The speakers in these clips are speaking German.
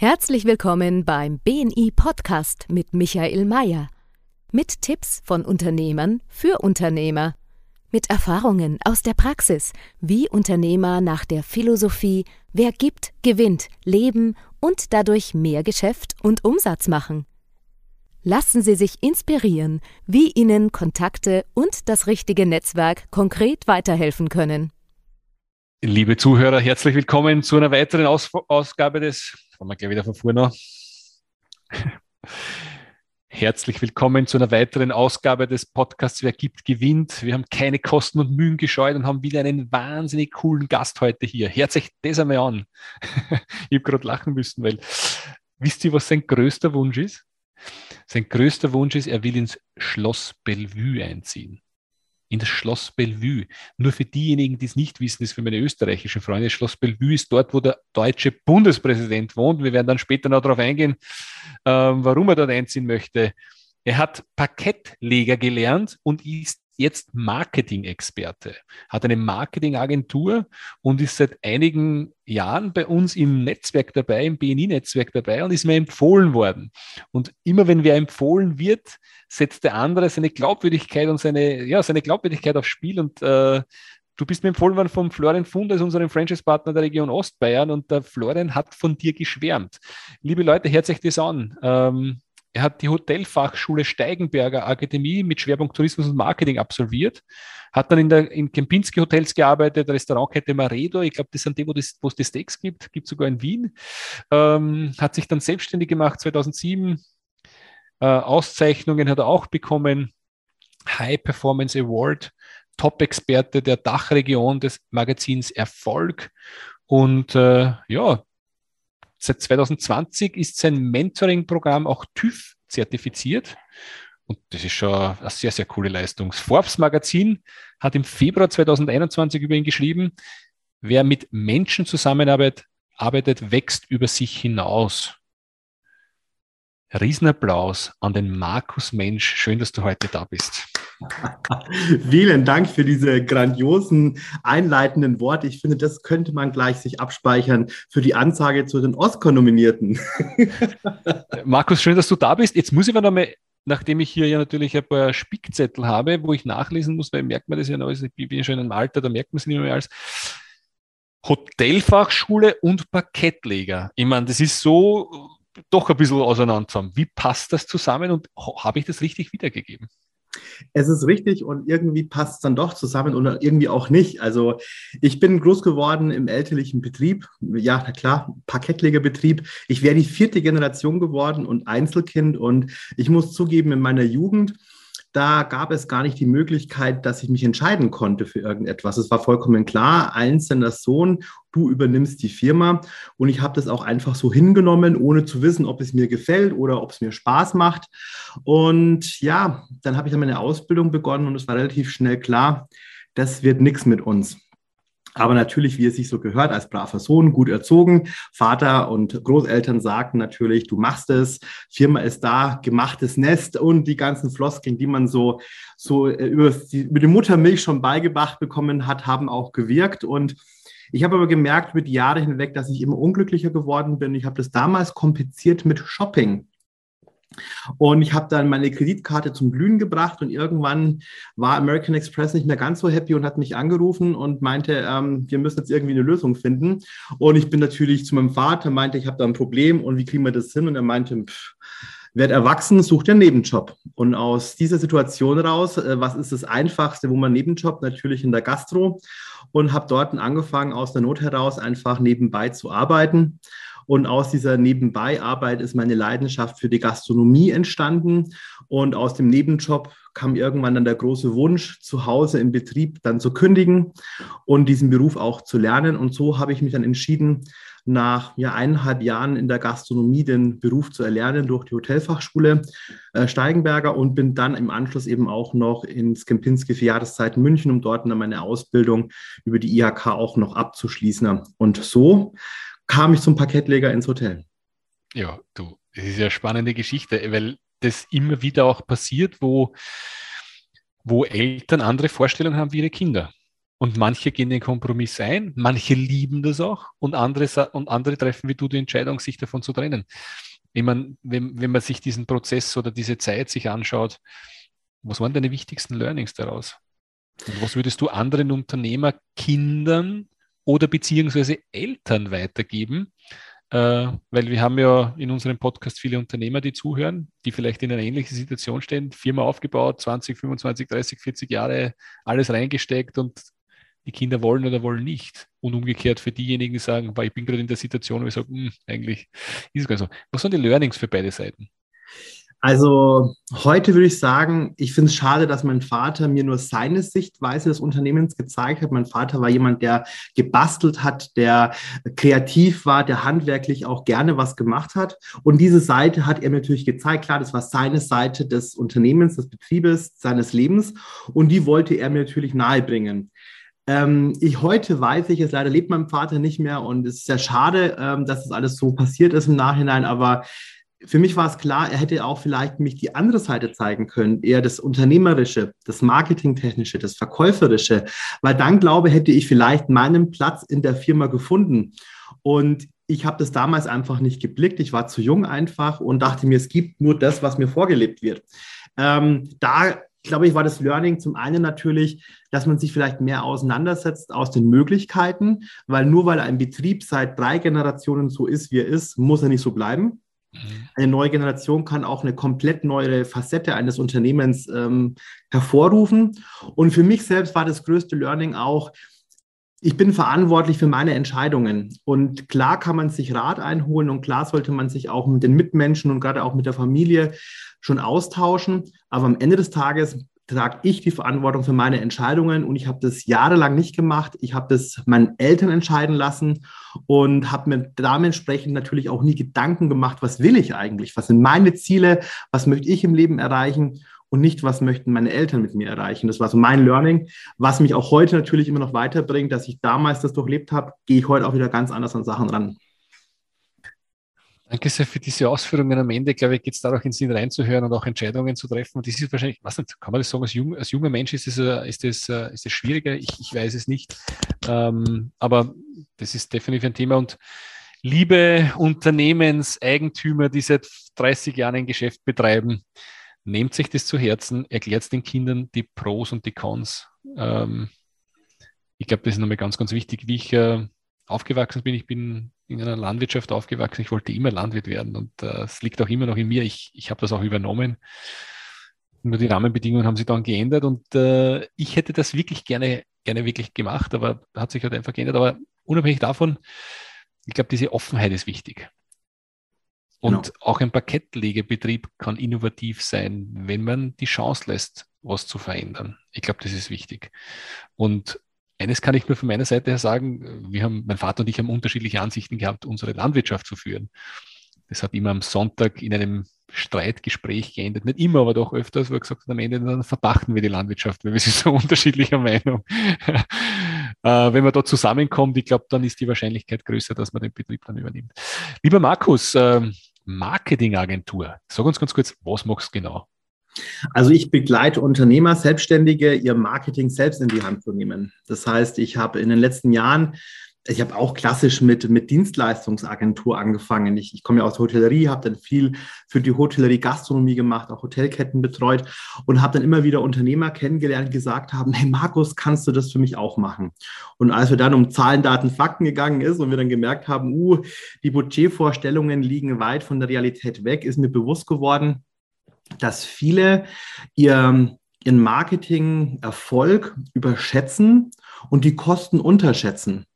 Herzlich willkommen beim BNI Podcast mit Michael Mayer. Mit Tipps von Unternehmern für Unternehmer. Mit Erfahrungen aus der Praxis, wie Unternehmer nach der Philosophie Wer gibt, gewinnt, leben und dadurch mehr Geschäft und Umsatz machen. Lassen Sie sich inspirieren, wie Ihnen Kontakte und das richtige Netzwerk konkret weiterhelfen können. Liebe Zuhörer, herzlich willkommen zu einer weiteren Aus Ausgabe des Fangen wir gleich wieder von vorne an. Herzlich willkommen zu einer weiteren Ausgabe des Podcasts Wer gibt, gewinnt. Wir haben keine Kosten und Mühen gescheut und haben wieder einen wahnsinnig coolen Gast heute hier. Hört sich das einmal an. ich habe gerade lachen müssen, weil wisst ihr, was sein größter Wunsch ist? Sein größter Wunsch ist, er will ins Schloss Bellevue einziehen in das Schloss Bellevue. Nur für diejenigen, die es nicht wissen, ist für meine österreichischen Freunde, das Schloss Bellevue ist dort, wo der deutsche Bundespräsident wohnt. Wir werden dann später noch darauf eingehen, ähm, warum er dort einziehen möchte. Er hat Parkettleger gelernt und ist jetzt Marketing-Experte, hat eine Marketingagentur und ist seit einigen Jahren bei uns im Netzwerk dabei, im BNI-Netzwerk dabei und ist mir empfohlen worden. Und immer wenn wer empfohlen wird, setzt der andere seine Glaubwürdigkeit und seine, ja, seine Glaubwürdigkeit aufs Spiel und äh, Du bist mir empfohlen worden vom Florian Fund als unserem Franchise-Partner der Region Ostbayern und der Florian hat von dir geschwärmt. Liebe Leute, hört euch das an. Ähm, er hat die Hotelfachschule Steigenberger Akademie mit Schwerpunkt Tourismus und Marketing absolviert, hat dann in, der, in Kempinski Hotels gearbeitet, Restaurantkette Maredo, ich glaube, das sind die, wo, es die Steaks gibt, gibt sogar in Wien, ähm, hat sich dann selbstständig gemacht 2007, äh, Auszeichnungen hat er auch bekommen, High Performance Award, Top-Experte der Dachregion des Magazins Erfolg. Und äh, ja, Seit 2020 ist sein Mentoring-Programm auch TÜV zertifiziert. Und das ist schon eine sehr, sehr coole Leistung. Das Forbes Magazin hat im Februar 2021 über ihn geschrieben, wer mit Menschen zusammenarbeitet, arbeitet, wächst über sich hinaus. Riesenapplaus an den Markus Mensch. Schön, dass du heute da bist. Vielen Dank für diese grandiosen einleitenden Worte. Ich finde, das könnte man gleich sich abspeichern für die Ansage zu den Oscar-Nominierten. Markus, schön, dass du da bist. Jetzt muss ich mir noch mal nachdem ich hier ja natürlich ein paar Spickzettel habe, wo ich nachlesen muss, weil merkt man das ja noch, also ich bin schon im Alter, da merkt man es nicht mehr als Hotelfachschule und Parkettleger. Ich meine, das ist so doch ein bisschen auseinander. Wie passt das zusammen und habe ich das richtig wiedergegeben? Es ist richtig und irgendwie passt es dann doch zusammen oder irgendwie auch nicht. Also ich bin groß geworden im elterlichen Betrieb. Ja, na klar, Parkettlegerbetrieb. Ich wäre die vierte Generation geworden und Einzelkind und ich muss zugeben, in meiner Jugend da gab es gar nicht die Möglichkeit, dass ich mich entscheiden konnte für irgendetwas. Es war vollkommen klar, einzelner Sohn, du übernimmst die Firma. Und ich habe das auch einfach so hingenommen, ohne zu wissen, ob es mir gefällt oder ob es mir Spaß macht. Und ja, dann habe ich dann meine Ausbildung begonnen und es war relativ schnell klar, das wird nichts mit uns. Aber natürlich, wie es sich so gehört, als braver Sohn, gut erzogen. Vater und Großeltern sagten natürlich, du machst es, Firma ist da, gemachtes Nest und die ganzen Floskeln, die man so, so äh, über die, über die Muttermilch schon beigebracht bekommen hat, haben auch gewirkt. Und ich habe aber gemerkt mit Jahren hinweg, dass ich immer unglücklicher geworden bin. Ich habe das damals kompliziert mit Shopping. Und ich habe dann meine Kreditkarte zum Glühen gebracht und irgendwann war American Express nicht mehr ganz so happy und hat mich angerufen und meinte, ähm, wir müssen jetzt irgendwie eine Lösung finden. Und ich bin natürlich zu meinem Vater, meinte, ich habe da ein Problem und wie kriegen wir das hin? Und er meinte, pff, werd erwachsen, such dir einen Nebenjob. Und aus dieser Situation raus, äh, was ist das Einfachste, wo man Nebenjob? Natürlich in der Gastro. Und habe dort angefangen, aus der Not heraus einfach nebenbei zu arbeiten. Und aus dieser Nebenbeiarbeit ist meine Leidenschaft für die Gastronomie entstanden. Und aus dem Nebenjob kam irgendwann dann der große Wunsch, zu Hause im Betrieb dann zu kündigen und diesen Beruf auch zu lernen. Und so habe ich mich dann entschieden, nach ja, eineinhalb Jahren in der Gastronomie den Beruf zu erlernen durch die Hotelfachschule äh, Steigenberger und bin dann im Anschluss eben auch noch ins Kempinski für Jahreszeiten München, um dort dann meine Ausbildung über die IHK auch noch abzuschließen. Und so kam ich zum Parkettleger ins Hotel. Ja, du, das ist ja spannende Geschichte, weil das immer wieder auch passiert, wo, wo Eltern andere Vorstellungen haben wie ihre Kinder. Und manche gehen den Kompromiss ein, manche lieben das auch und andere, und andere treffen wie du die Entscheidung, sich davon zu trennen. Ich meine, wenn, wenn man sich diesen Prozess oder diese Zeit sich anschaut, was waren deine wichtigsten Learnings daraus? Und was würdest du anderen Unternehmer, Kindern oder beziehungsweise Eltern weitergeben, äh, weil wir haben ja in unserem Podcast viele Unternehmer, die zuhören, die vielleicht in einer ähnlichen Situation stehen, Firma aufgebaut, 20, 25, 30, 40 Jahre alles reingesteckt und die Kinder wollen oder wollen nicht. Und umgekehrt für diejenigen, die sagen, ich bin gerade in der Situation, wo ich sage, hm, eigentlich ist es gar nicht so. Was sind die Learnings für beide Seiten? Also heute würde ich sagen, ich finde es schade, dass mein Vater mir nur seine Sichtweise des Unternehmens gezeigt hat. Mein Vater war jemand, der gebastelt hat, der kreativ war, der handwerklich auch gerne was gemacht hat. Und diese Seite hat er mir natürlich gezeigt. Klar, das war seine Seite des Unternehmens, des Betriebes, seines Lebens. Und die wollte er mir natürlich nahebringen. Ähm, ich heute weiß ich, es leider lebt mein Vater nicht mehr und es ist sehr schade, ähm, dass das alles so passiert ist im Nachhinein, aber für mich war es klar, er hätte auch vielleicht mich die andere Seite zeigen können, eher das Unternehmerische, das Marketingtechnische, das Verkäuferische, weil dann glaube, hätte ich vielleicht meinen Platz in der Firma gefunden. Und ich habe das damals einfach nicht geblickt. Ich war zu jung einfach und dachte mir, es gibt nur das, was mir vorgelebt wird. Ähm, da glaube ich, war das Learning zum einen natürlich, dass man sich vielleicht mehr auseinandersetzt aus den Möglichkeiten, weil nur weil ein Betrieb seit drei Generationen so ist, wie er ist, muss er nicht so bleiben. Mhm. Eine neue Generation kann auch eine komplett neue Facette eines Unternehmens ähm, hervorrufen. Und für mich selbst war das größte Learning auch, ich bin verantwortlich für meine Entscheidungen. Und klar kann man sich Rat einholen und klar sollte man sich auch mit den Mitmenschen und gerade auch mit der Familie schon austauschen. Aber am Ende des Tages trage ich die Verantwortung für meine Entscheidungen und ich habe das jahrelang nicht gemacht. Ich habe das meinen Eltern entscheiden lassen und habe mir dementsprechend natürlich auch nie Gedanken gemacht, was will ich eigentlich? Was sind meine Ziele? Was möchte ich im Leben erreichen? Und nicht, was möchten meine Eltern mit mir erreichen. Das war so mein Learning, was mich auch heute natürlich immer noch weiterbringt, dass ich damals das durchlebt habe, gehe ich heute auch wieder ganz anders an Sachen ran. Danke sehr für diese Ausführungen. Am Ende, glaube ich, geht es darum, in Sinn reinzuhören und auch Entscheidungen zu treffen. Und das ist wahrscheinlich, was nicht, kann man das sagen, als, jung, als junger Mensch ist es, äh, ist das, äh, ist das schwieriger? Ich, ich weiß es nicht. Ähm, aber das ist definitiv ein Thema. Und liebe Unternehmenseigentümer, die seit 30 Jahren ein Geschäft betreiben, nehmt sich das zu Herzen, erklärt den Kindern die Pros und die Cons. Ähm, ich glaube, das ist nochmal ganz, ganz wichtig. Wie ich äh, aufgewachsen bin, ich bin in einer Landwirtschaft aufgewachsen. Ich wollte immer Landwirt werden und äh, es liegt auch immer noch in mir. Ich, ich habe das auch übernommen. Nur die Rahmenbedingungen haben sich dann geändert und äh, ich hätte das wirklich gerne, gerne wirklich gemacht, aber hat sich halt einfach geändert. Aber unabhängig davon, ich glaube, diese Offenheit ist wichtig. Und genau. auch ein Parkettlegebetrieb kann innovativ sein, wenn man die Chance lässt, was zu verändern. Ich glaube, das ist wichtig. Und eines kann ich nur von meiner Seite her sagen, wir haben, mein Vater und ich haben unterschiedliche Ansichten gehabt, unsere Landwirtschaft zu führen. Das hat immer am Sonntag in einem Streitgespräch geendet. Nicht immer, aber doch öfters, wo er gesagt hat, am Ende dann verpachten wir die Landwirtschaft, weil wir sind so unterschiedlicher Meinung. äh, wenn man da zusammenkommt, ich glaube, dann ist die Wahrscheinlichkeit größer, dass man den Betrieb dann übernimmt. Lieber Markus, äh, Marketingagentur, sag uns ganz kurz, was machst du genau? Also ich begleite Unternehmer, Selbstständige, ihr Marketing selbst in die Hand zu nehmen. Das heißt, ich habe in den letzten Jahren ich habe auch klassisch mit, mit Dienstleistungsagentur angefangen. Ich, ich komme ja aus der Hotellerie, habe dann viel für die Hotellerie Gastronomie gemacht, auch Hotelketten betreut und habe dann immer wieder Unternehmer kennengelernt, die gesagt haben, hey Markus, kannst du das für mich auch machen? Und als wir dann um Zahlen, Daten, Fakten gegangen ist und wir dann gemerkt haben, uh, die Budgetvorstellungen liegen weit von der Realität weg, ist mir bewusst geworden, dass viele ihr, ihren Marketing-Erfolg überschätzen und die Kosten unterschätzen.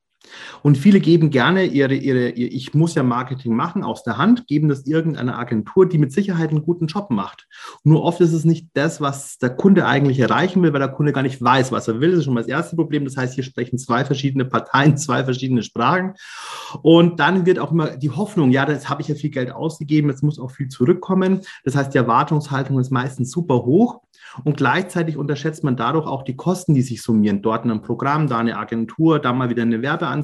Und viele geben gerne ihre, ihre, ihr, ich muss ja Marketing machen, aus der Hand, geben das irgendeiner Agentur, die mit Sicherheit einen guten Job macht. Nur oft ist es nicht das, was der Kunde eigentlich erreichen will, weil der Kunde gar nicht weiß, was er will. Das ist schon mal das erste Problem. Das heißt, hier sprechen zwei verschiedene Parteien, zwei verschiedene Sprachen. Und dann wird auch immer die Hoffnung, ja, das habe ich ja viel Geld ausgegeben, jetzt muss auch viel zurückkommen. Das heißt, die Erwartungshaltung ist meistens super hoch. Und gleichzeitig unterschätzt man dadurch auch die Kosten, die sich summieren. Dort ein Programm, da eine Agentur, da mal wieder eine Werbeanzeige.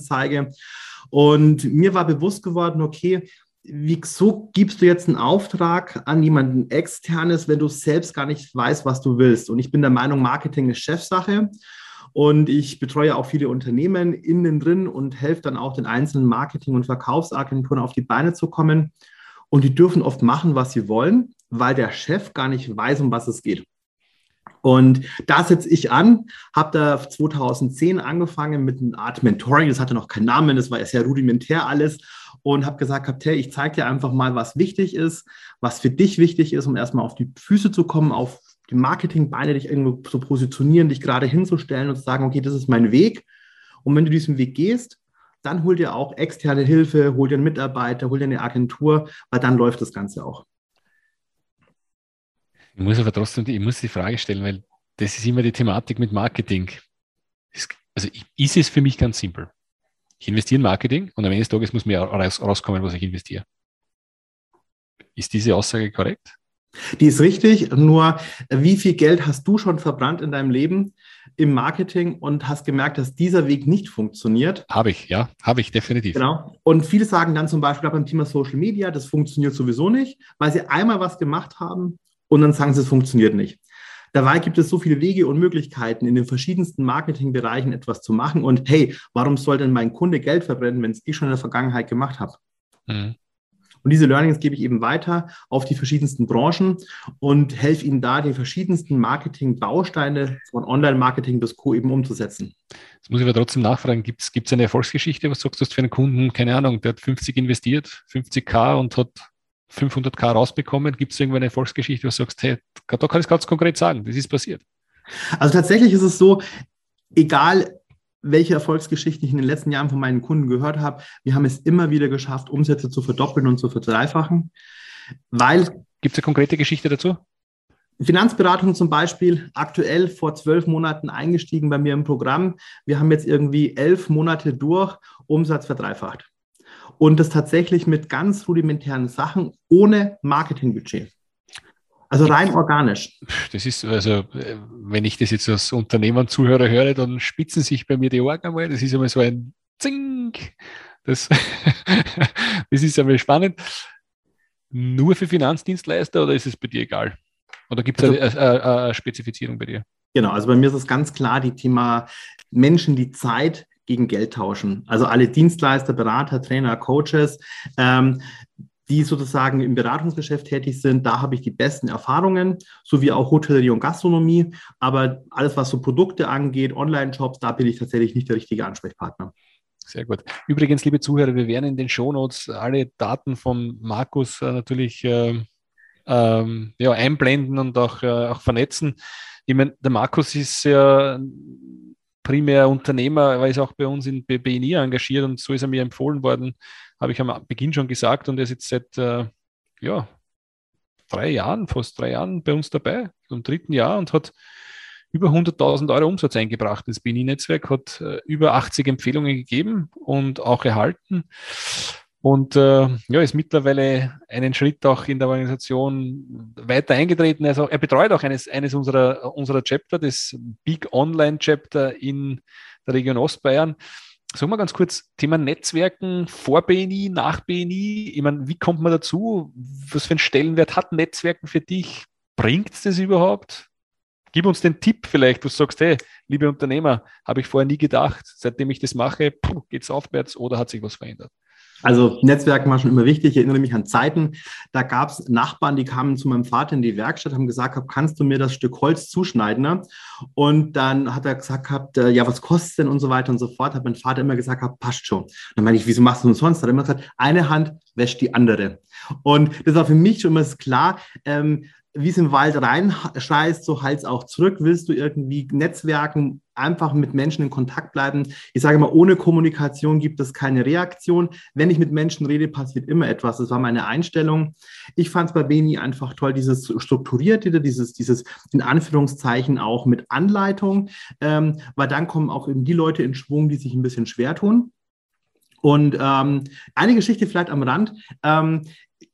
Und mir war bewusst geworden, okay, wieso gibst du jetzt einen Auftrag an jemanden externes, wenn du selbst gar nicht weißt, was du willst? Und ich bin der Meinung, Marketing ist Chefsache. und ich betreue auch viele Unternehmen innen drin und helfe dann auch den einzelnen Marketing- und Verkaufsagenturen auf die Beine zu kommen. Und die dürfen oft machen, was sie wollen, weil der Chef gar nicht weiß, um was es geht. Und da setze ich an, habe da 2010 angefangen mit einer Art Mentoring, das hatte noch keinen Namen, das war sehr rudimentär alles und habe gesagt, hey, ich zeige dir einfach mal, was wichtig ist, was für dich wichtig ist, um erstmal auf die Füße zu kommen, auf die Marketingbeine dich irgendwo zu positionieren, dich gerade hinzustellen und zu sagen, okay, das ist mein Weg. Und wenn du diesen Weg gehst, dann hol dir auch externe Hilfe, hol dir einen Mitarbeiter, hol dir eine Agentur, weil dann läuft das Ganze auch. Ich muss aber trotzdem die, ich muss die Frage stellen, weil das ist immer die Thematik mit Marketing. Also ist es für mich ganz simpel. Ich investiere in Marketing und am Ende des Tages muss mir rauskommen, was ich investiere. Ist diese Aussage korrekt? Die ist richtig, nur wie viel Geld hast du schon verbrannt in deinem Leben im Marketing und hast gemerkt, dass dieser Weg nicht funktioniert? Habe ich, ja, habe ich definitiv. Genau. Und viele sagen dann zum Beispiel beim Thema Social Media, das funktioniert sowieso nicht, weil sie einmal was gemacht haben und dann sagen sie, es funktioniert nicht. Dabei gibt es so viele Wege und Möglichkeiten, in den verschiedensten Marketingbereichen etwas zu machen. Und hey, warum soll denn mein Kunde Geld verbrennen, wenn es ich schon in der Vergangenheit gemacht habe? Mhm. Und diese Learnings gebe ich eben weiter auf die verschiedensten Branchen und helfe ihnen da, die verschiedensten Marketing-Bausteine von Online-Marketing bis Co. eben umzusetzen. Jetzt muss ich aber trotzdem nachfragen, gibt es eine Erfolgsgeschichte, was sagst du für einen Kunden, keine Ahnung, der hat 50 investiert, 50k und hat 500k rausbekommen? Gibt es irgendwann eine Erfolgsgeschichte, wo du sagst, hey, da kann ich es ganz konkret sagen, das ist passiert? Also tatsächlich ist es so, egal welche Erfolgsgeschichten ich in den letzten Jahren von meinen Kunden gehört habe, wir haben es immer wieder geschafft, Umsätze zu verdoppeln und zu verdreifachen, weil... Gibt es eine konkrete Geschichte dazu? Finanzberatung zum Beispiel, aktuell vor zwölf Monaten eingestiegen bei mir im Programm. Wir haben jetzt irgendwie elf Monate durch, Umsatz verdreifacht. Und das tatsächlich mit ganz rudimentären Sachen ohne Marketingbudget. Also rein organisch. Das ist, also, wenn ich das jetzt als Unternehmer und Zuhörer höre, dann spitzen sich bei mir die Ohren einmal. Das ist einmal so ein Zink. Das, das ist einmal spannend. Nur für Finanzdienstleister oder ist es bei dir egal? Oder gibt es also, eine, eine, eine Spezifizierung bei dir? Genau, also bei mir ist es ganz klar die Thema Menschen, die Zeit gegen Geld tauschen. Also alle Dienstleister, Berater, Trainer, Coaches. Ähm, die sozusagen im Beratungsgeschäft tätig sind, da habe ich die besten Erfahrungen, sowie auch Hotellerie und Gastronomie. Aber alles, was so Produkte angeht, Online-Shops, da bin ich tatsächlich nicht der richtige Ansprechpartner. Sehr gut. Übrigens, liebe Zuhörer, wir werden in den Shownotes alle Daten von Markus äh, natürlich äh, ähm, ja, einblenden und auch, äh, auch vernetzen. Ich meine, der Markus ist ja primär Unternehmer, er ist auch bei uns in BNI engagiert und so ist er mir empfohlen worden, habe ich am Beginn schon gesagt und er ist jetzt seit äh, ja, drei Jahren, fast drei Jahren bei uns dabei, im dritten Jahr und hat über 100.000 Euro Umsatz eingebracht ins BNI-Netzwerk, hat äh, über 80 Empfehlungen gegeben und auch erhalten. Und äh, ja, ist mittlerweile einen Schritt auch in der Organisation weiter eingetreten. Also er betreut auch eines, eines unserer, unserer Chapter, das Big Online Chapter in der Region Ostbayern. Sagen wir ganz kurz, Thema Netzwerken vor BNI, nach BNI. Ich meine, wie kommt man dazu? Was für einen Stellenwert hat Netzwerken für dich? Bringt es das überhaupt? Gib uns den Tipp vielleicht, du sagst, hey, liebe Unternehmer, habe ich vorher nie gedacht, seitdem ich das mache, geht es aufwärts oder hat sich was verändert? Also Netzwerken war schon immer wichtig. Ich erinnere mich an Zeiten, da gab es Nachbarn, die kamen zu meinem Vater in die Werkstatt, haben gesagt, kannst du mir das Stück Holz zuschneiden? Ne? Und dann hat er gesagt, gehabt, äh, ja, was kostet denn und so weiter und so fort. Hat mein Vater immer gesagt, passt schon. Dann meine ich, wieso machst du das sonst? Hat er immer gesagt, eine Hand wäscht die andere. Und das war für mich schon immer klar, ähm, wie es im Wald reinscheißt, so halt es auch zurück. Willst du irgendwie Netzwerken, einfach mit Menschen in Kontakt bleiben? Ich sage mal, ohne Kommunikation gibt es keine Reaktion. Wenn ich mit Menschen rede, passiert immer etwas. Das war meine Einstellung. Ich fand es bei Beni einfach toll, dieses Strukturierte, dieses, dieses in Anführungszeichen auch mit Anleitung, ähm, weil dann kommen auch eben die Leute in Schwung, die sich ein bisschen schwer tun. Und ähm, eine Geschichte vielleicht am Rand. Ähm,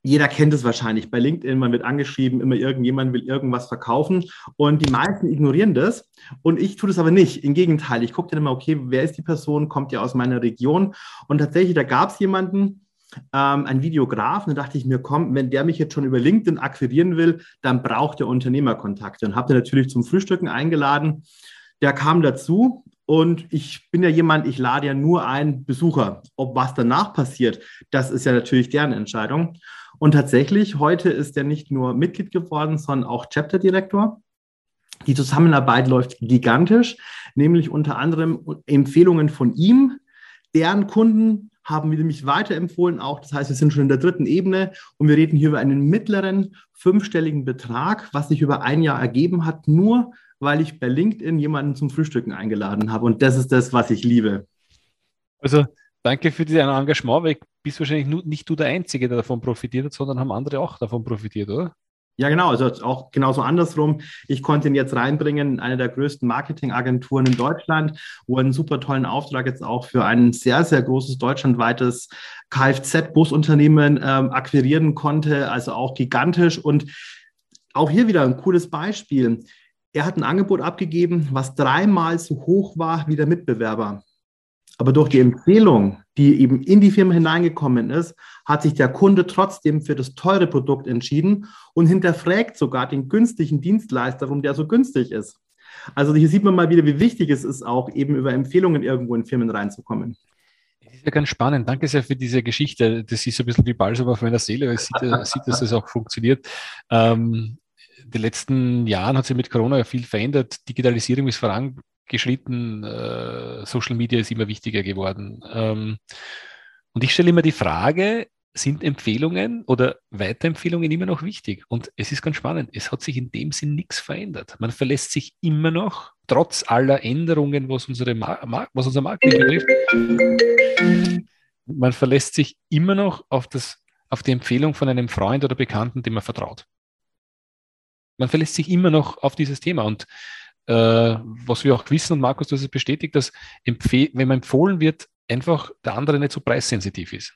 jeder kennt es wahrscheinlich bei LinkedIn, man wird angeschrieben, immer irgendjemand will irgendwas verkaufen und die meisten ignorieren das und ich tue das aber nicht. Im Gegenteil, ich gucke dann immer, okay, wer ist die Person, kommt ja aus meiner Region? Und tatsächlich, da gab es jemanden, ähm, ein Videograf, und da dachte ich mir, komm, wenn der mich jetzt schon über LinkedIn akquirieren will, dann braucht er Unternehmerkontakte und habe den natürlich zum Frühstücken eingeladen. Der kam dazu und ich bin ja jemand, ich lade ja nur einen Besucher. Ob was danach passiert, das ist ja natürlich deren Entscheidung. Und tatsächlich, heute ist er nicht nur Mitglied geworden, sondern auch Chapter-Direktor. Die Zusammenarbeit läuft gigantisch, nämlich unter anderem Empfehlungen von ihm, deren Kunden haben wir nämlich weiterempfohlen auch. Das heißt, wir sind schon in der dritten Ebene und wir reden hier über einen mittleren fünfstelligen Betrag, was sich über ein Jahr ergeben hat, nur weil ich bei LinkedIn jemanden zum Frühstücken eingeladen habe. Und das ist das, was ich liebe. Also danke für dein Engagement, weil ich bist wahrscheinlich nur, nicht du der Einzige, der davon profitiert hat, sondern haben andere auch davon profitiert, oder? Ja, genau. Also auch genauso andersrum. Ich konnte ihn jetzt reinbringen in eine der größten Marketingagenturen in Deutschland, wo er einen super tollen Auftrag jetzt auch für ein sehr, sehr großes deutschlandweites Kfz-Busunternehmen ähm, akquirieren konnte. Also auch gigantisch. Und auch hier wieder ein cooles Beispiel. Er hat ein Angebot abgegeben, was dreimal so hoch war wie der Mitbewerber. Aber durch die Empfehlung, die eben in die Firma hineingekommen ist, hat sich der Kunde trotzdem für das teure Produkt entschieden und hinterfragt sogar den günstigen Dienstleister, warum der so günstig ist. Also hier sieht man mal wieder, wie wichtig es ist, auch eben über Empfehlungen irgendwo in Firmen reinzukommen. Das ist ja ganz spannend. Danke sehr für diese Geschichte. Das ist ein bisschen wie Balsam auf meiner Seele, weil es sieht, sieht, dass das auch funktioniert. Ähm, die letzten Jahren hat sich mit Corona ja viel verändert. Digitalisierung ist voran geschritten, äh, Social Media ist immer wichtiger geworden. Ähm, und ich stelle immer die Frage, sind Empfehlungen oder Weiterempfehlungen immer noch wichtig? Und es ist ganz spannend, es hat sich in dem Sinn nichts verändert. Man verlässt sich immer noch, trotz aller Änderungen, was, unsere Mar was unser Marketing betrifft, man verlässt sich immer noch auf, das, auf die Empfehlung von einem Freund oder Bekannten, dem man vertraut. Man verlässt sich immer noch auf dieses Thema. Und äh, was wir auch wissen, und Markus, du hast es bestätigt, dass wenn man empfohlen wird, einfach der andere nicht so preissensitiv ist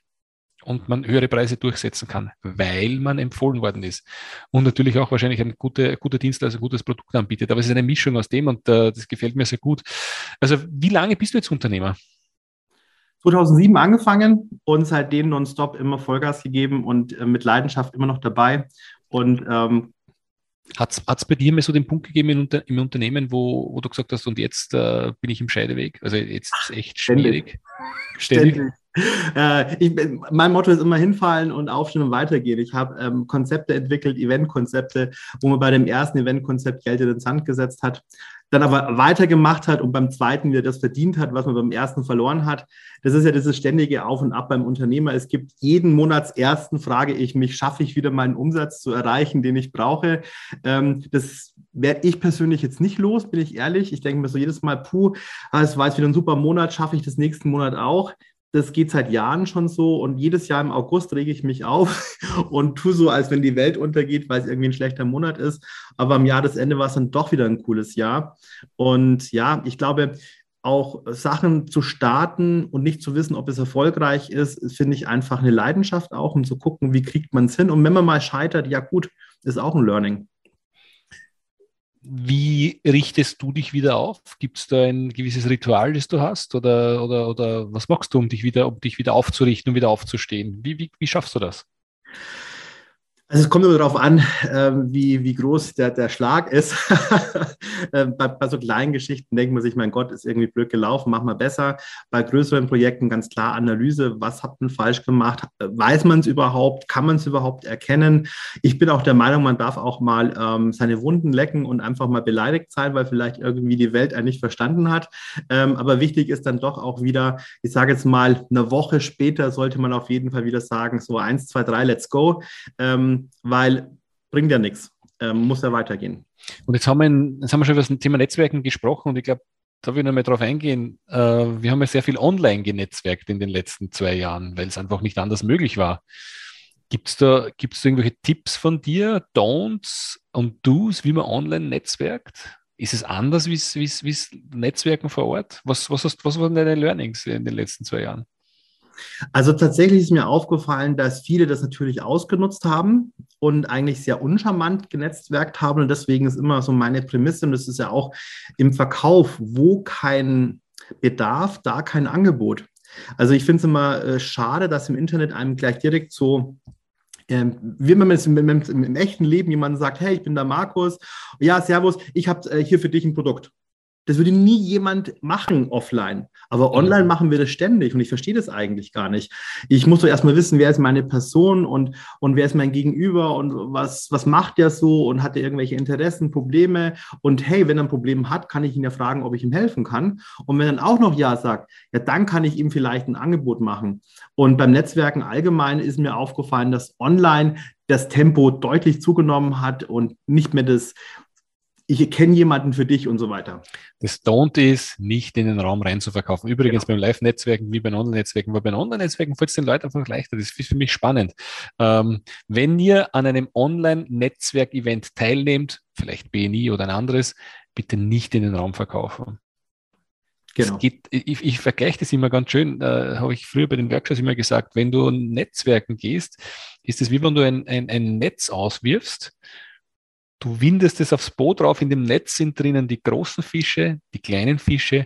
und man höhere Preise durchsetzen kann, weil man empfohlen worden ist. Und natürlich auch wahrscheinlich ein guter, guter Dienstleister, ein gutes Produkt anbietet. Aber es ist eine Mischung aus dem und äh, das gefällt mir sehr gut. Also wie lange bist du jetzt Unternehmer? 2007 angefangen und seitdem nonstop immer Vollgas gegeben und äh, mit Leidenschaft immer noch dabei. Und ähm, hat es bei dir mal so den Punkt gegeben im, Unter im Unternehmen, wo, wo, du gesagt hast, und jetzt äh, bin ich im Scheideweg? Also jetzt ist es echt schwierig. Ständig. Ständig. Äh, ich, mein Motto ist immer hinfallen und aufstehen und weitergehen. Ich habe ähm, Konzepte entwickelt, Eventkonzepte, wo man bei dem ersten Eventkonzept Geld in den Sand gesetzt hat, dann aber weitergemacht hat und beim zweiten wieder das verdient hat, was man beim ersten verloren hat. Das ist ja dieses ständige Auf und Ab beim Unternehmer. Es gibt jeden Monatsersten, frage ich mich, schaffe ich wieder meinen Umsatz zu erreichen, den ich brauche? Ähm, das werde ich persönlich jetzt nicht los, bin ich ehrlich. Ich denke mir so jedes Mal, puh, ah, es war jetzt wieder ein super Monat, schaffe ich das nächsten Monat auch das geht seit Jahren schon so und jedes Jahr im August rege ich mich auf und tue so, als wenn die Welt untergeht, weil es irgendwie ein schlechter Monat ist. Aber am Jahresende war es dann doch wieder ein cooles Jahr. Und ja, ich glaube, auch Sachen zu starten und nicht zu wissen, ob es erfolgreich ist, finde ich einfach eine Leidenschaft auch, um zu gucken, wie kriegt man es hin. Und wenn man mal scheitert, ja gut, ist auch ein Learning. Wie richtest du dich wieder auf? Gibt es da ein gewisses Ritual, das du hast? Oder, oder, oder was machst du, um dich wieder, um dich wieder aufzurichten, um wieder aufzustehen? Wie, wie, wie schaffst du das? Also es kommt immer darauf an, ähm, wie, wie groß der, der Schlag ist. Ähm, bei, bei, so kleinen Geschichten denkt man sich, mein Gott, ist irgendwie blöd gelaufen, mach mal besser. Bei größeren Projekten ganz klar Analyse, was hat man falsch gemacht? Weiß man es überhaupt? Kann man es überhaupt erkennen? Ich bin auch der Meinung, man darf auch mal ähm, seine Wunden lecken und einfach mal beleidigt sein, weil vielleicht irgendwie die Welt einen nicht verstanden hat. Ähm, aber wichtig ist dann doch auch wieder, ich sage jetzt mal, eine Woche später sollte man auf jeden Fall wieder sagen, so eins, zwei, drei, let's go. Ähm, weil bringt ja nichts, ähm, muss ja weitergehen. Und jetzt haben, wir, jetzt haben wir schon über das Thema Netzwerken gesprochen und ich glaube, da will ich nochmal drauf eingehen. Äh, wir haben ja sehr viel online genetzwerkt in den letzten zwei Jahren, weil es einfach nicht anders möglich war. Gibt es da, gibt's da irgendwelche Tipps von dir, Don'ts und Do's, wie man online netzwerkt? Ist es anders wie es Netzwerken vor Ort? Was, was, hast, was waren deine Learnings in den letzten zwei Jahren? Also tatsächlich ist mir aufgefallen, dass viele das natürlich ausgenutzt haben und eigentlich sehr uncharmant genetzwerkt haben. Und deswegen ist immer so meine Prämisse, und das ist ja auch im Verkauf, wo kein Bedarf, da kein Angebot. Also ich finde es immer äh, schade, dass im Internet einem gleich direkt so ähm, wie man im, im, im, echten Leben jemanden sagt, hey, ich bin der Markus, ja, servus, ich habe äh, hier für dich ein Produkt Das würde nie jemand machen offline. Aber online machen wir das ständig und ich verstehe das eigentlich gar nicht. Ich muss doch erstmal wissen, wer ist meine Person und, und wer ist mein Gegenüber und was, was macht der so und hat er irgendwelche Interessen, Probleme. Und hey, wenn er ein Problem hat, kann ich ihn ja fragen, ob ich ihm helfen kann. Und wenn er dann auch noch Ja sagt, ja, dann kann ich ihm vielleicht ein Angebot machen. Und beim Netzwerken allgemein ist mir aufgefallen, dass online das Tempo deutlich zugenommen hat und nicht mehr das ich kenne jemanden für dich und so weiter. Das Don't ist, nicht in den Raum rein zu verkaufen. Übrigens genau. beim Live-Netzwerken wie bei Online-Netzwerken, weil bei Online-Netzwerken fällt es den Leuten einfach leichter. Das ist für mich spannend. Ähm, wenn ihr an einem Online-Netzwerk-Event teilnehmt, vielleicht BNI oder ein anderes, bitte nicht in den Raum verkaufen. Genau. Geht, ich, ich vergleiche das immer ganz schön, äh, habe ich früher bei den Workshops immer gesagt, wenn du Netzwerken gehst, ist es wie wenn du ein, ein, ein Netz auswirfst Du windest es aufs Boot drauf, in dem Netz sind drinnen die großen Fische, die kleinen Fische,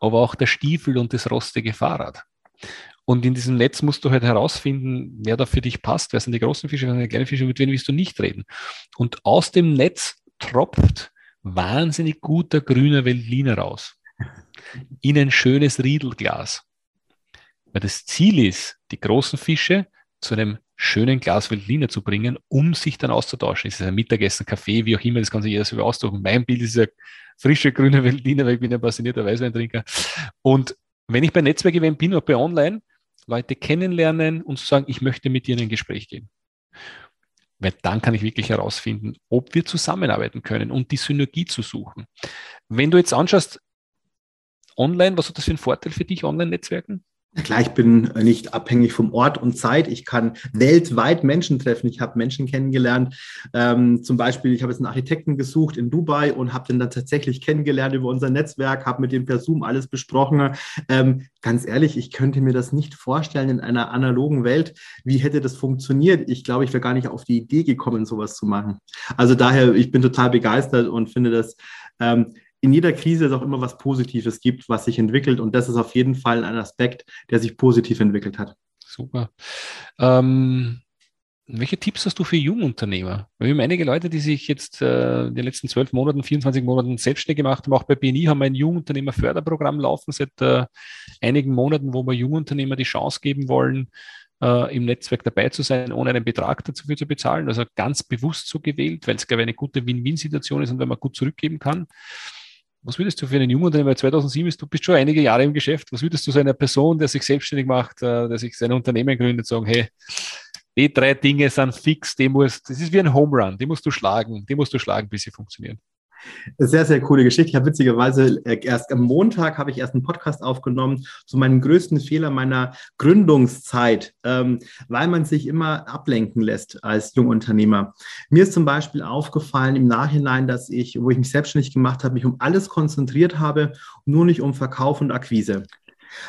aber auch der Stiefel und das rostige Fahrrad. Und in diesem Netz musst du halt herausfinden, wer da für dich passt, wer sind die großen Fische, wer sind die kleinen Fische, mit wem willst du nicht reden. Und aus dem Netz tropft wahnsinnig guter grüner Veltliner raus. In ein schönes Riedelglas. Weil das Ziel ist, die großen Fische zu einem schönen Glas Veltliner zu bringen, um sich dann auszutauschen. Es ist ein Mittagessen, Kaffee, wie auch immer, das kann sich jeder so ausdrücken. Mein Bild ist ja frische grüne Veltliner, weil ich bin ein passionierter Weißweintrinker. Und wenn ich bei Netzwerkevent bin oder bei Online, Leute kennenlernen und sagen, ich möchte mit dir in ein Gespräch gehen. Weil dann kann ich wirklich herausfinden, ob wir zusammenarbeiten können und die Synergie zu suchen. Wenn du jetzt anschaust, online, was hat das für einen Vorteil für dich, Online-Netzwerken? Klar, ich bin nicht abhängig vom Ort und Zeit. Ich kann weltweit Menschen treffen. Ich habe Menschen kennengelernt. Ähm, zum Beispiel, ich habe jetzt einen Architekten gesucht in Dubai und habe den dann tatsächlich kennengelernt über unser Netzwerk, habe mit dem per Zoom alles besprochen. Ähm, ganz ehrlich, ich könnte mir das nicht vorstellen in einer analogen Welt. Wie hätte das funktioniert? Ich glaube, ich wäre gar nicht auf die Idee gekommen, sowas zu machen. Also daher, ich bin total begeistert und finde das ähm, in jeder Krise es auch immer was Positives gibt, was sich entwickelt. Und das ist auf jeden Fall ein Aspekt, der sich positiv entwickelt hat. Super. Ähm, welche Tipps hast du für Jungunternehmer? Wir haben einige Leute, die sich jetzt äh, in den letzten zwölf Monaten, 24 Monaten selbstständig gemacht haben. Auch bei BNI haben wir ein Jungunternehmerförderprogramm laufen seit äh, einigen Monaten, wo wir Jungunternehmer die Chance geben wollen, äh, im Netzwerk dabei zu sein, ohne einen Betrag dafür zu bezahlen. Also ganz bewusst so gewählt, weil es, glaube ich, eine gute Win-Win-Situation ist und wenn man gut zurückgeben kann. Was würdest du für einen jungen Unternehmer, 2007 ist, du bist schon einige Jahre im Geschäft, was würdest du so einer Person, der sich selbstständig macht, äh, der sich sein Unternehmen gründet, sagen, hey, die drei Dinge sind fix, die muss, das ist wie ein Home Run, die musst du schlagen, die musst du schlagen, bis sie funktionieren. Sehr, sehr coole Geschichte. Ich habe witzigerweise äh, erst am Montag habe ich erst einen Podcast aufgenommen zu meinem größten Fehler meiner Gründungszeit, ähm, weil man sich immer ablenken lässt als Jungunternehmer. Mir ist zum Beispiel aufgefallen im Nachhinein, dass ich, wo ich mich selbstständig gemacht habe, mich um alles konzentriert habe, nur nicht um Verkauf und Akquise.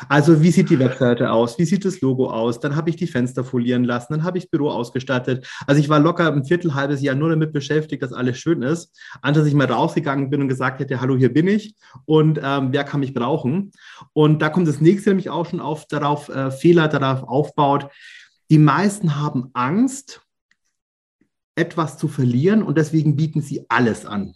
Also wie sieht die Webseite aus? Wie sieht das Logo aus? Dann habe ich die Fenster folieren lassen, dann habe ich das Büro ausgestattet. Also ich war locker ein Viertel, halbes Jahr nur damit beschäftigt, dass alles schön ist, anstatt dass ich mal rausgegangen bin und gesagt hätte, hallo, hier bin ich und ähm, wer kann mich brauchen? Und da kommt das nächste nämlich auch schon auf, darauf, äh, Fehler darauf aufbaut. Die meisten haben Angst, etwas zu verlieren und deswegen bieten sie alles an.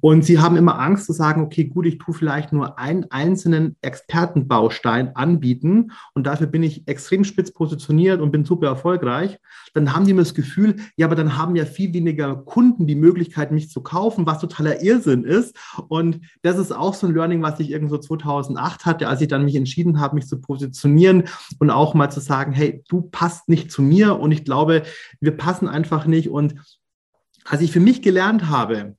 Und sie haben immer Angst zu sagen, okay, gut, ich tue vielleicht nur einen einzelnen Expertenbaustein anbieten und dafür bin ich extrem spitz positioniert und bin super erfolgreich. Dann haben die immer das Gefühl, ja, aber dann haben ja viel weniger Kunden die Möglichkeit, mich zu kaufen, was totaler Irrsinn ist. Und das ist auch so ein Learning, was ich irgendwo 2008 hatte, als ich dann mich entschieden habe, mich zu positionieren und auch mal zu sagen, hey, du passt nicht zu mir und ich glaube, wir passen einfach nicht. Und als ich für mich gelernt habe,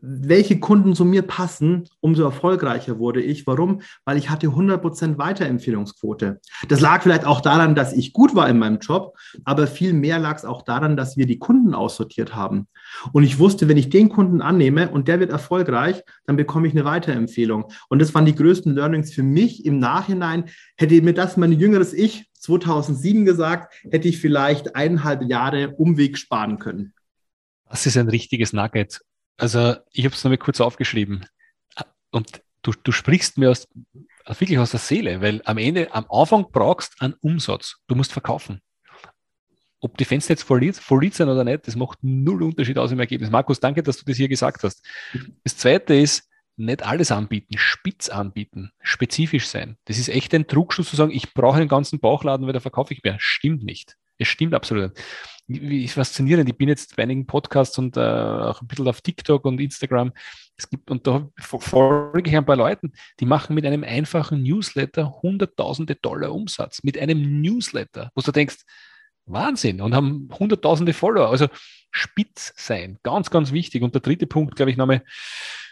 welche Kunden zu mir passen, umso erfolgreicher wurde ich. Warum? Weil ich hatte 100% Weiterempfehlungsquote. Das lag vielleicht auch daran, dass ich gut war in meinem Job, aber viel mehr lag es auch daran, dass wir die Kunden aussortiert haben. Und ich wusste, wenn ich den Kunden annehme und der wird erfolgreich, dann bekomme ich eine Weiterempfehlung. Und das waren die größten Learnings für mich im Nachhinein. Hätte mir das mein jüngeres Ich 2007 gesagt, hätte ich vielleicht eineinhalb Jahre Umweg sparen können. Das ist ein richtiges Nugget. Also ich habe es nochmal kurz aufgeschrieben. Und du, du sprichst mir aus, wirklich aus der Seele, weil am Ende, am Anfang brauchst du einen Umsatz. Du musst verkaufen. Ob die Fenster jetzt voll Lead sind oder nicht, das macht null Unterschied aus im Ergebnis. Markus, danke, dass du das hier gesagt hast. Das zweite ist, nicht alles anbieten, spitz anbieten, spezifisch sein. Das ist echt ein Trugschluss zu sagen, ich brauche einen ganzen Bauchladen, weil da verkaufe ich mehr. Stimmt nicht. Es stimmt absolut. Wie faszinierend. Ich bin jetzt bei einigen Podcasts und äh, auch ein bisschen auf TikTok und Instagram. Es gibt, und da folge ich ein paar Leuten, die machen mit einem einfachen Newsletter hunderttausende Dollar Umsatz. Mit einem Newsletter, wo du denkst, Wahnsinn und haben hunderttausende Follower. Also spitz sein, ganz, ganz wichtig. Und der dritte Punkt, glaube ich, nochmal,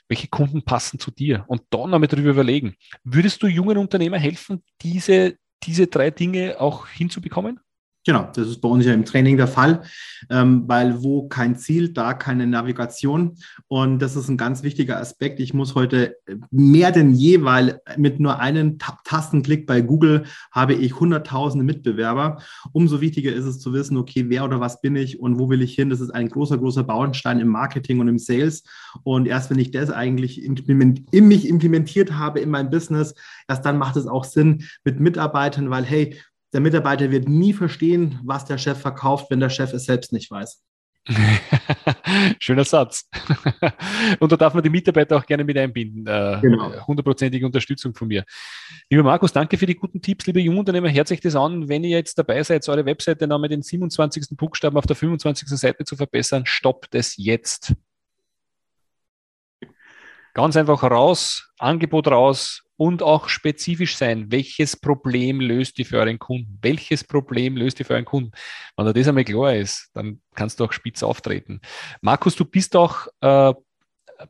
welche Kunden passen zu dir? Und dann nochmal darüber überlegen. Würdest du jungen Unternehmern helfen, diese, diese drei Dinge auch hinzubekommen? Genau, das ist bei uns ja im Training der Fall, ähm, weil wo kein Ziel, da keine Navigation. Und das ist ein ganz wichtiger Aspekt. Ich muss heute mehr denn je, weil mit nur einem Tastenklick bei Google habe ich hunderttausende Mitbewerber. Umso wichtiger ist es zu wissen, okay, wer oder was bin ich und wo will ich hin? Das ist ein großer, großer Baustein im Marketing und im Sales. Und erst wenn ich das eigentlich in mich implementiert habe in mein Business, erst dann macht es auch Sinn mit Mitarbeitern, weil hey, der Mitarbeiter wird nie verstehen, was der Chef verkauft, wenn der Chef es selbst nicht weiß. Schöner Satz. Und da darf man die Mitarbeiter auch gerne mit einbinden. Äh, genau. Hundertprozentige Unterstützung von mir. Lieber Markus, danke für die guten Tipps. Liebe Jungunternehmer, hört sich das an. Wenn ihr jetzt dabei seid, eure Webseite noch mit den 27. Buchstaben auf der 25. Seite zu verbessern, stoppt es jetzt. Ganz einfach raus, Angebot raus, und auch spezifisch sein. Welches Problem löst ihr für euren Kunden? Welches Problem löst ihr für euren Kunden? Wenn dir das einmal klar ist, dann kannst du auch spitz auftreten. Markus, du bist auch äh,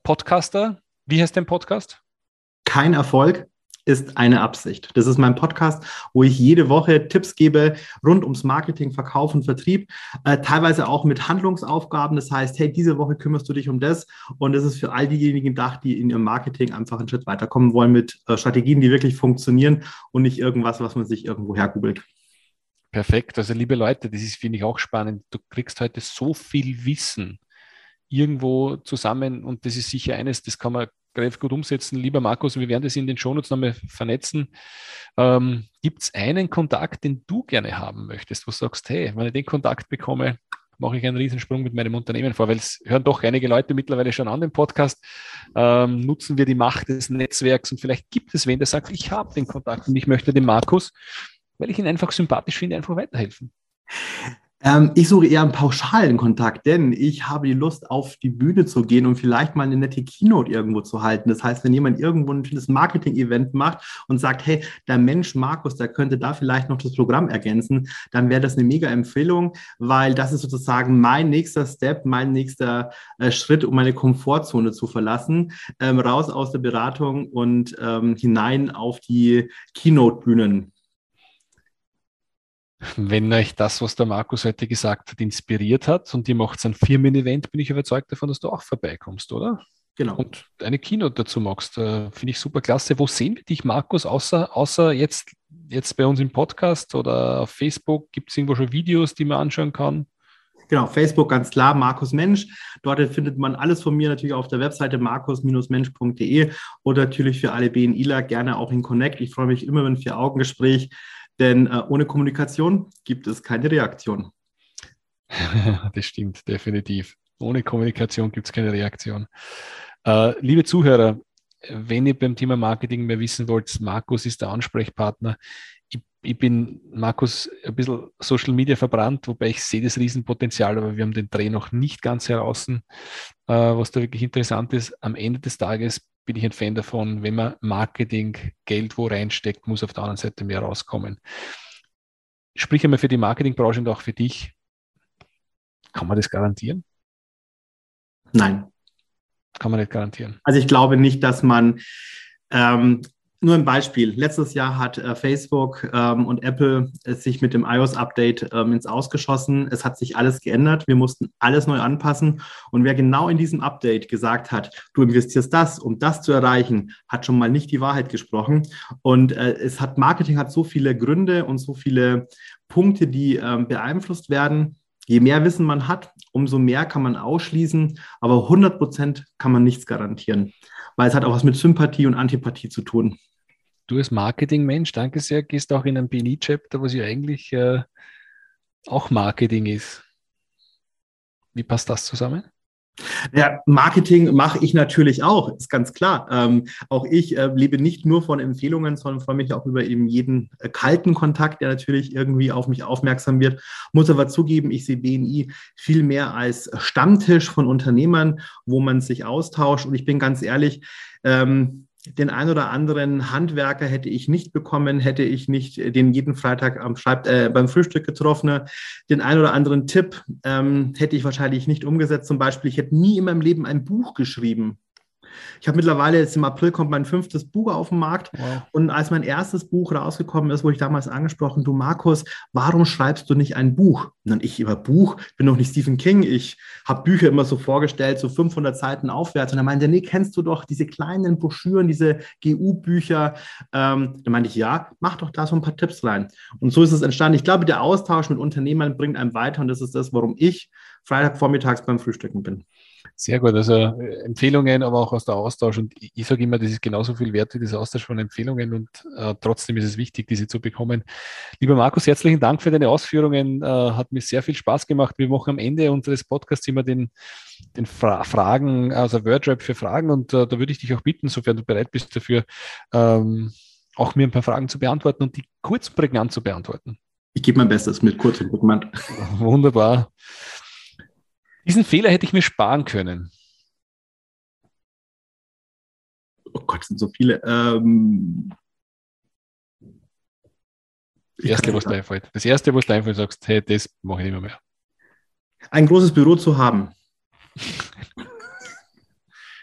Podcaster. Wie heißt dein Podcast? Kein Erfolg ist eine Absicht. Das ist mein Podcast, wo ich jede Woche Tipps gebe rund ums Marketing, Verkauf und Vertrieb, äh, teilweise auch mit Handlungsaufgaben. Das heißt, hey, diese Woche kümmerst du dich um das und das ist für all diejenigen gedacht, die in ihrem Marketing einfach einen Schritt weiterkommen wollen mit äh, Strategien, die wirklich funktionieren und nicht irgendwas, was man sich irgendwo hergoogelt. Perfekt. Also liebe Leute, das ist, finde ich, auch spannend. Du kriegst heute so viel Wissen irgendwo zusammen und das ist sicher eines, das kann man relativ gut umsetzen. Lieber Markus, wir werden das in den Shownotes nochmal vernetzen. Ähm, Gibt es einen Kontakt, den du gerne haben möchtest, wo du sagst, hey, wenn ich den Kontakt bekomme, mache ich einen Riesensprung mit meinem Unternehmen vor, weil es hören doch einige Leute mittlerweile schon an den Podcast. Ähm, nutzen wir die Macht des Netzwerks und vielleicht gibt es wen, der sagt, ich habe den Kontakt und ich möchte dem Markus, weil ich ihn einfach sympathisch finde, einfach weiterhelfen. Ähm, ich suche eher einen pauschalen Kontakt, denn ich habe die Lust, auf die Bühne zu gehen und vielleicht mal eine nette Keynote irgendwo zu halten. Das heißt, wenn jemand irgendwo ein schönes Marketing-Event macht und sagt, hey, der Mensch Markus, der könnte da vielleicht noch das Programm ergänzen, dann wäre das eine mega Empfehlung, weil das ist sozusagen mein nächster Step, mein nächster äh, Schritt, um meine Komfortzone zu verlassen, ähm, raus aus der Beratung und ähm, hinein auf die Keynote-Bühnen. Wenn euch das, was der Markus heute gesagt hat, inspiriert hat und ihr macht ein Firmen-Event, bin ich überzeugt davon, dass du auch vorbeikommst, oder? Genau. Und eine Keynote dazu machst, äh, finde ich super klasse. Wo sehen wir dich, Markus, außer, außer jetzt, jetzt bei uns im Podcast oder auf Facebook? Gibt es irgendwo schon Videos, die man anschauen kann? Genau, Facebook ganz klar, Markus Mensch. Dort findet man alles von mir natürlich auf der Webseite markus-mensch.de oder natürlich für alle BNIler gerne auch in Connect. Ich freue mich immer über ein Vier-Augen-Gespräch. Denn äh, ohne Kommunikation gibt es keine Reaktion. das stimmt, definitiv. Ohne Kommunikation gibt es keine Reaktion. Äh, liebe Zuhörer, wenn ihr beim Thema Marketing mehr wissen wollt, Markus ist der Ansprechpartner. Ich, bin, Markus, ein bisschen Social Media verbrannt, wobei ich sehe das Riesenpotenzial, aber wir haben den Dreh noch nicht ganz heraus, äh, was da wirklich interessant ist. Am Ende des Tages bin ich ein Fan davon, wenn man Marketing Geld wo reinsteckt, muss auf der anderen Seite mehr rauskommen. Sprich einmal für die Marketingbranche und auch für dich. Kann man das garantieren? Nein. Kann man nicht garantieren. Also ich glaube nicht, dass man ähm, nur ein Beispiel. Letztes Jahr hat äh, Facebook ähm, und Apple äh, sich mit dem iOS-Update ähm, ins Ausgeschossen. Es hat sich alles geändert. Wir mussten alles neu anpassen. Und wer genau in diesem Update gesagt hat, du investierst das, um das zu erreichen, hat schon mal nicht die Wahrheit gesprochen. Und äh, es hat Marketing hat so viele Gründe und so viele Punkte, die ähm, beeinflusst werden. Je mehr Wissen man hat, umso mehr kann man ausschließen, aber 100 Prozent kann man nichts garantieren, weil es hat auch was mit Sympathie und Antipathie zu tun du als Marketingmensch, danke sehr, gehst auch in ein BNI-Chapter, was ja eigentlich äh, auch Marketing ist. Wie passt das zusammen? Ja, Marketing mache ich natürlich auch, ist ganz klar. Ähm, auch ich äh, lebe nicht nur von Empfehlungen, sondern freue mich auch über eben jeden äh, kalten Kontakt, der natürlich irgendwie auf mich aufmerksam wird. Muss aber zugeben, ich sehe BNI viel mehr als Stammtisch von Unternehmern, wo man sich austauscht. Und ich bin ganz ehrlich, ähm, den ein oder anderen Handwerker hätte ich nicht bekommen, hätte ich nicht den jeden Freitag am Schreib äh, beim Frühstück getroffen. Den ein oder anderen Tipp ähm, hätte ich wahrscheinlich nicht umgesetzt. Zum Beispiel, ich hätte nie in meinem Leben ein Buch geschrieben. Ich habe mittlerweile, jetzt im April kommt mein fünftes Buch auf den Markt. Wow. Und als mein erstes Buch rausgekommen ist, wurde ich damals angesprochen, du Markus, warum schreibst du nicht ein Buch? Und ich über Buch, bin noch nicht Stephen King. Ich habe Bücher immer so vorgestellt, so 500 Seiten aufwärts. Und er meinte, nee, kennst du doch diese kleinen Broschüren, diese GU-Bücher? Ähm, da meinte ich, ja, mach doch da so ein paar Tipps rein. Und so ist es entstanden. Ich glaube, der Austausch mit Unternehmern bringt einem weiter. Und das ist das, warum ich Freitagvormittags beim Frühstücken bin. Sehr gut. Also äh, Empfehlungen, aber auch aus der Austausch. Und ich, ich sage immer, das ist genauso viel wert wie dieser Austausch von Empfehlungen und äh, trotzdem ist es wichtig, diese zu bekommen. Lieber Markus, herzlichen Dank für deine Ausführungen. Äh, hat mir sehr viel Spaß gemacht. Wir machen am Ende unseres Podcasts immer den, den Fra Fragen, also Wordrap für Fragen und äh, da würde ich dich auch bitten, sofern du bereit bist dafür, ähm, auch mir ein paar Fragen zu beantworten und die kurz prägnant zu beantworten. Ich gebe mein Bestes mit kurz und prägnant. Wunderbar. Diesen Fehler hätte ich mir sparen können. Oh Gott, sind so viele. Ähm, das erste, was dir einfällt. Das erste, was dir einfällt, sagst, hey, das mache ich nicht mehr. mehr. Ein großes Büro zu haben.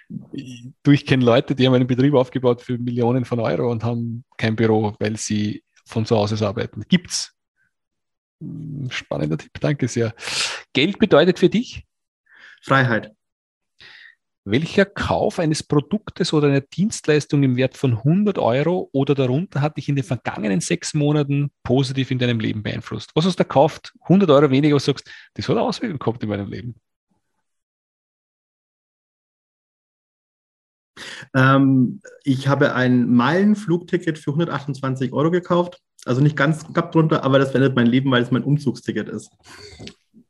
du, ich kenne Leute, die haben einen Betrieb aufgebaut für Millionen von Euro und haben kein Büro, weil sie von zu Hause arbeiten. Gibt's. Hm, spannender Tipp, danke sehr. Geld bedeutet für dich? Freiheit. Welcher Kauf eines Produktes oder einer Dienstleistung im Wert von 100 Euro oder darunter hat dich in den vergangenen sechs Monaten positiv in deinem Leben beeinflusst? Was hast du gekauft? 100 Euro weniger, was sagst das hat Auswirkungen gehabt in meinem Leben? Ähm, ich habe ein Meilenflugticket für 128 Euro gekauft. Also nicht ganz knapp drunter, aber das verändert mein Leben, weil es mein Umzugsticket ist.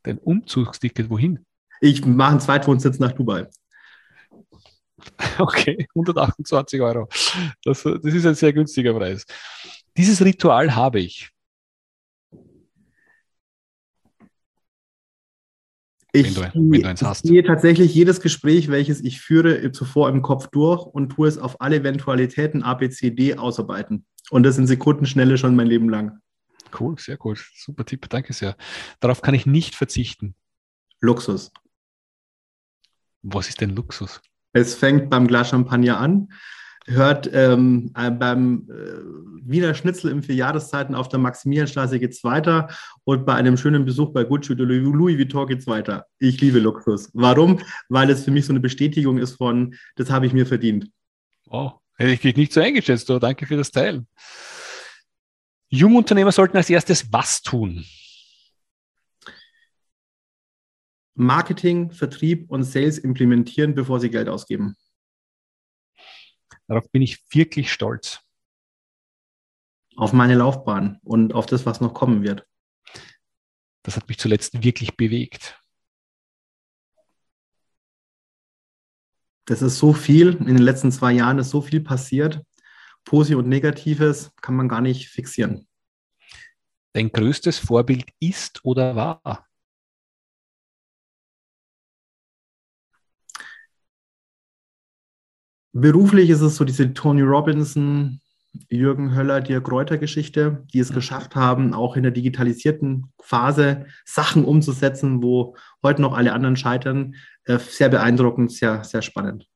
Dein Umzugsticket wohin? Ich mache einen Zweitwohnsitz nach Dubai. Okay, 128 Euro. Das, das ist ein sehr günstiger Preis. Dieses Ritual habe ich. Ich, gehe tatsächlich jedes Gespräch, welches ich führe, zuvor im Kopf durch und tue es auf alle Eventualitäten A, B, C, D ausarbeiten. Und das in Sekundenschnelle schon mein Leben lang. Cool, sehr cool. Super Tipp, danke sehr. Darauf kann ich nicht verzichten. Luxus. Was ist denn Luxus? Es fängt beim Glas Champagner an, hört ähm, äh, beim äh, Wiener Schnitzel im Vierjahreszeiten auf der Maximilianstraße geht es weiter und bei einem schönen Besuch bei Gucci oder Louis Vuitton geht es weiter. Ich liebe Luxus. Warum? Weil es für mich so eine Bestätigung ist von, das habe ich mir verdient. Wow, hätte ich dich nicht so eingeschätzt, aber danke für das Teilen. Jungunternehmer sollten als erstes was tun? Marketing, Vertrieb und Sales implementieren, bevor sie Geld ausgeben. Darauf bin ich wirklich stolz. Auf meine Laufbahn und auf das, was noch kommen wird. Das hat mich zuletzt wirklich bewegt. Das ist so viel. In den letzten zwei Jahren ist so viel passiert. Positives und Negatives kann man gar nicht fixieren. Dein größtes Vorbild ist oder war? Beruflich ist es so diese Tony Robinson, Jürgen Höller, Dirk Kräuter Geschichte, die es mhm. geschafft haben, auch in der digitalisierten Phase Sachen umzusetzen, wo heute noch alle anderen scheitern. Äh, sehr beeindruckend, sehr, sehr spannend.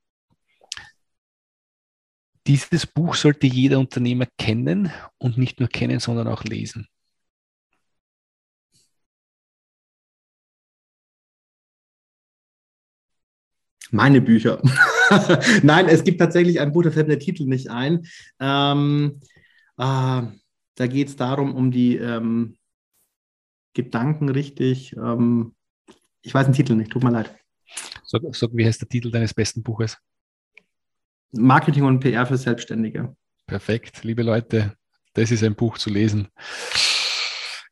Dieses Buch sollte jeder Unternehmer kennen und nicht nur kennen, sondern auch lesen. Meine Bücher. Nein, es gibt tatsächlich ein Buch, da fällt mir der Titel nicht ein. Ähm, äh, da geht es darum, um die ähm, Gedanken richtig. Ähm, ich weiß den Titel nicht, tut mir leid. Sag, sag, wie heißt der Titel deines besten Buches? Marketing und PR für Selbstständige. Perfekt, liebe Leute, das ist ein Buch zu lesen.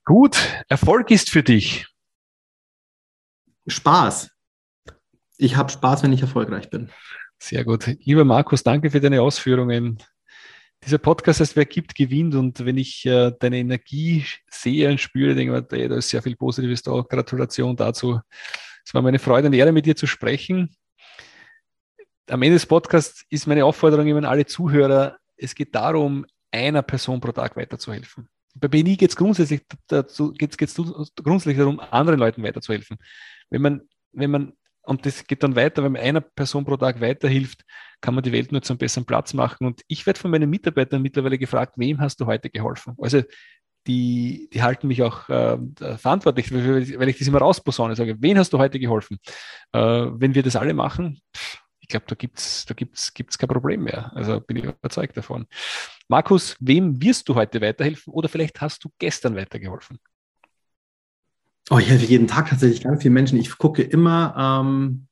Gut, Erfolg ist für dich. Spaß ich habe Spaß, wenn ich erfolgreich bin. Sehr gut. Lieber Markus, danke für deine Ausführungen. Dieser Podcast heißt, wer gibt, gewinnt. Und wenn ich äh, deine Energie sehe und spüre, denke ich mir, da ist sehr viel Positives da. Gratulation dazu. Es war meine Freude und Ehre, mit dir zu sprechen. Am Ende des Podcasts ist meine Aufforderung immer an alle Zuhörer, es geht darum, einer Person pro Tag weiterzuhelfen. Bei BNI geht es grundsätzlich, geht's, geht's grundsätzlich darum, anderen Leuten weiterzuhelfen. Wenn man, wenn man, und das geht dann weiter, wenn man einer Person pro Tag weiterhilft, kann man die Welt nur zu einem besseren Platz machen. Und ich werde von meinen Mitarbeitern mittlerweile gefragt, wem hast du heute geholfen? Also die, die halten mich auch äh, verantwortlich, weil ich das immer rausposaune. Sage, wen hast du heute geholfen? Äh, wenn wir das alle machen, ich glaube, da gibt es da gibt's, gibt's kein Problem mehr. Also bin ich überzeugt davon. Markus, wem wirst du heute weiterhelfen oder vielleicht hast du gestern weitergeholfen? Oh, ich helfe jeden Tag tatsächlich ganz vielen Menschen. Ich gucke immer, ähm,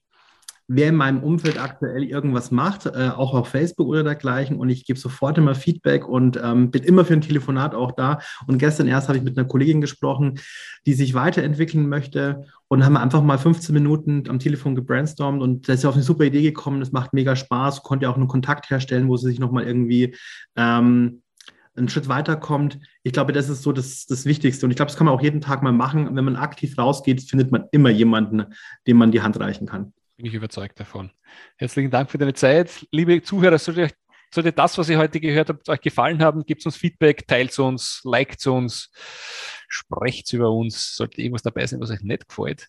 wer in meinem Umfeld aktuell irgendwas macht, äh, auch auf Facebook oder dergleichen. Und ich gebe sofort immer Feedback und ähm, bin immer für ein Telefonat auch da. Und gestern erst habe ich mit einer Kollegin gesprochen, die sich weiterentwickeln möchte und haben einfach mal 15 Minuten am Telefon gebrainstormt und da ist ja auf eine super Idee gekommen. Das macht mega Spaß, konnte ja auch einen Kontakt herstellen, wo sie sich nochmal irgendwie ähm, einen Schritt weiterkommt. Ich glaube, das ist so das, das Wichtigste. Und ich glaube, das kann man auch jeden Tag mal machen. Wenn man aktiv rausgeht, findet man immer jemanden, dem man die Hand reichen kann bin ich überzeugt davon. Herzlichen Dank für deine Zeit. Liebe Zuhörer, sollte, sollte das, was ihr heute gehört habt, euch gefallen haben, gebt uns Feedback, teilt uns, liked uns, sprecht über uns. Sollte irgendwas dabei sein, was euch nicht gefällt,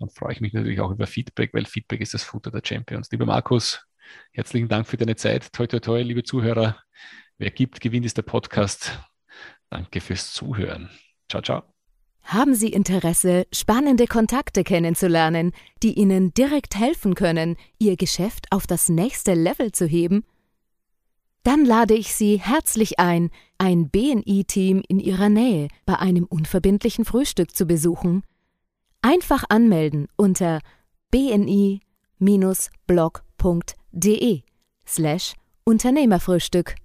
dann freue ich mich natürlich auch über Feedback, weil Feedback ist das Futter der Champions. Lieber Markus, herzlichen Dank für deine Zeit. Toi, toi, toi, liebe Zuhörer. Wer gibt, gewinnt ist der Podcast. Danke fürs Zuhören. Ciao, ciao. Haben Sie Interesse, spannende Kontakte kennenzulernen, die Ihnen direkt helfen können, Ihr Geschäft auf das nächste Level zu heben? Dann lade ich Sie herzlich ein, ein BNI-Team in Ihrer Nähe bei einem unverbindlichen Frühstück zu besuchen. Einfach anmelden unter bni-blog.de slash Unternehmerfrühstück.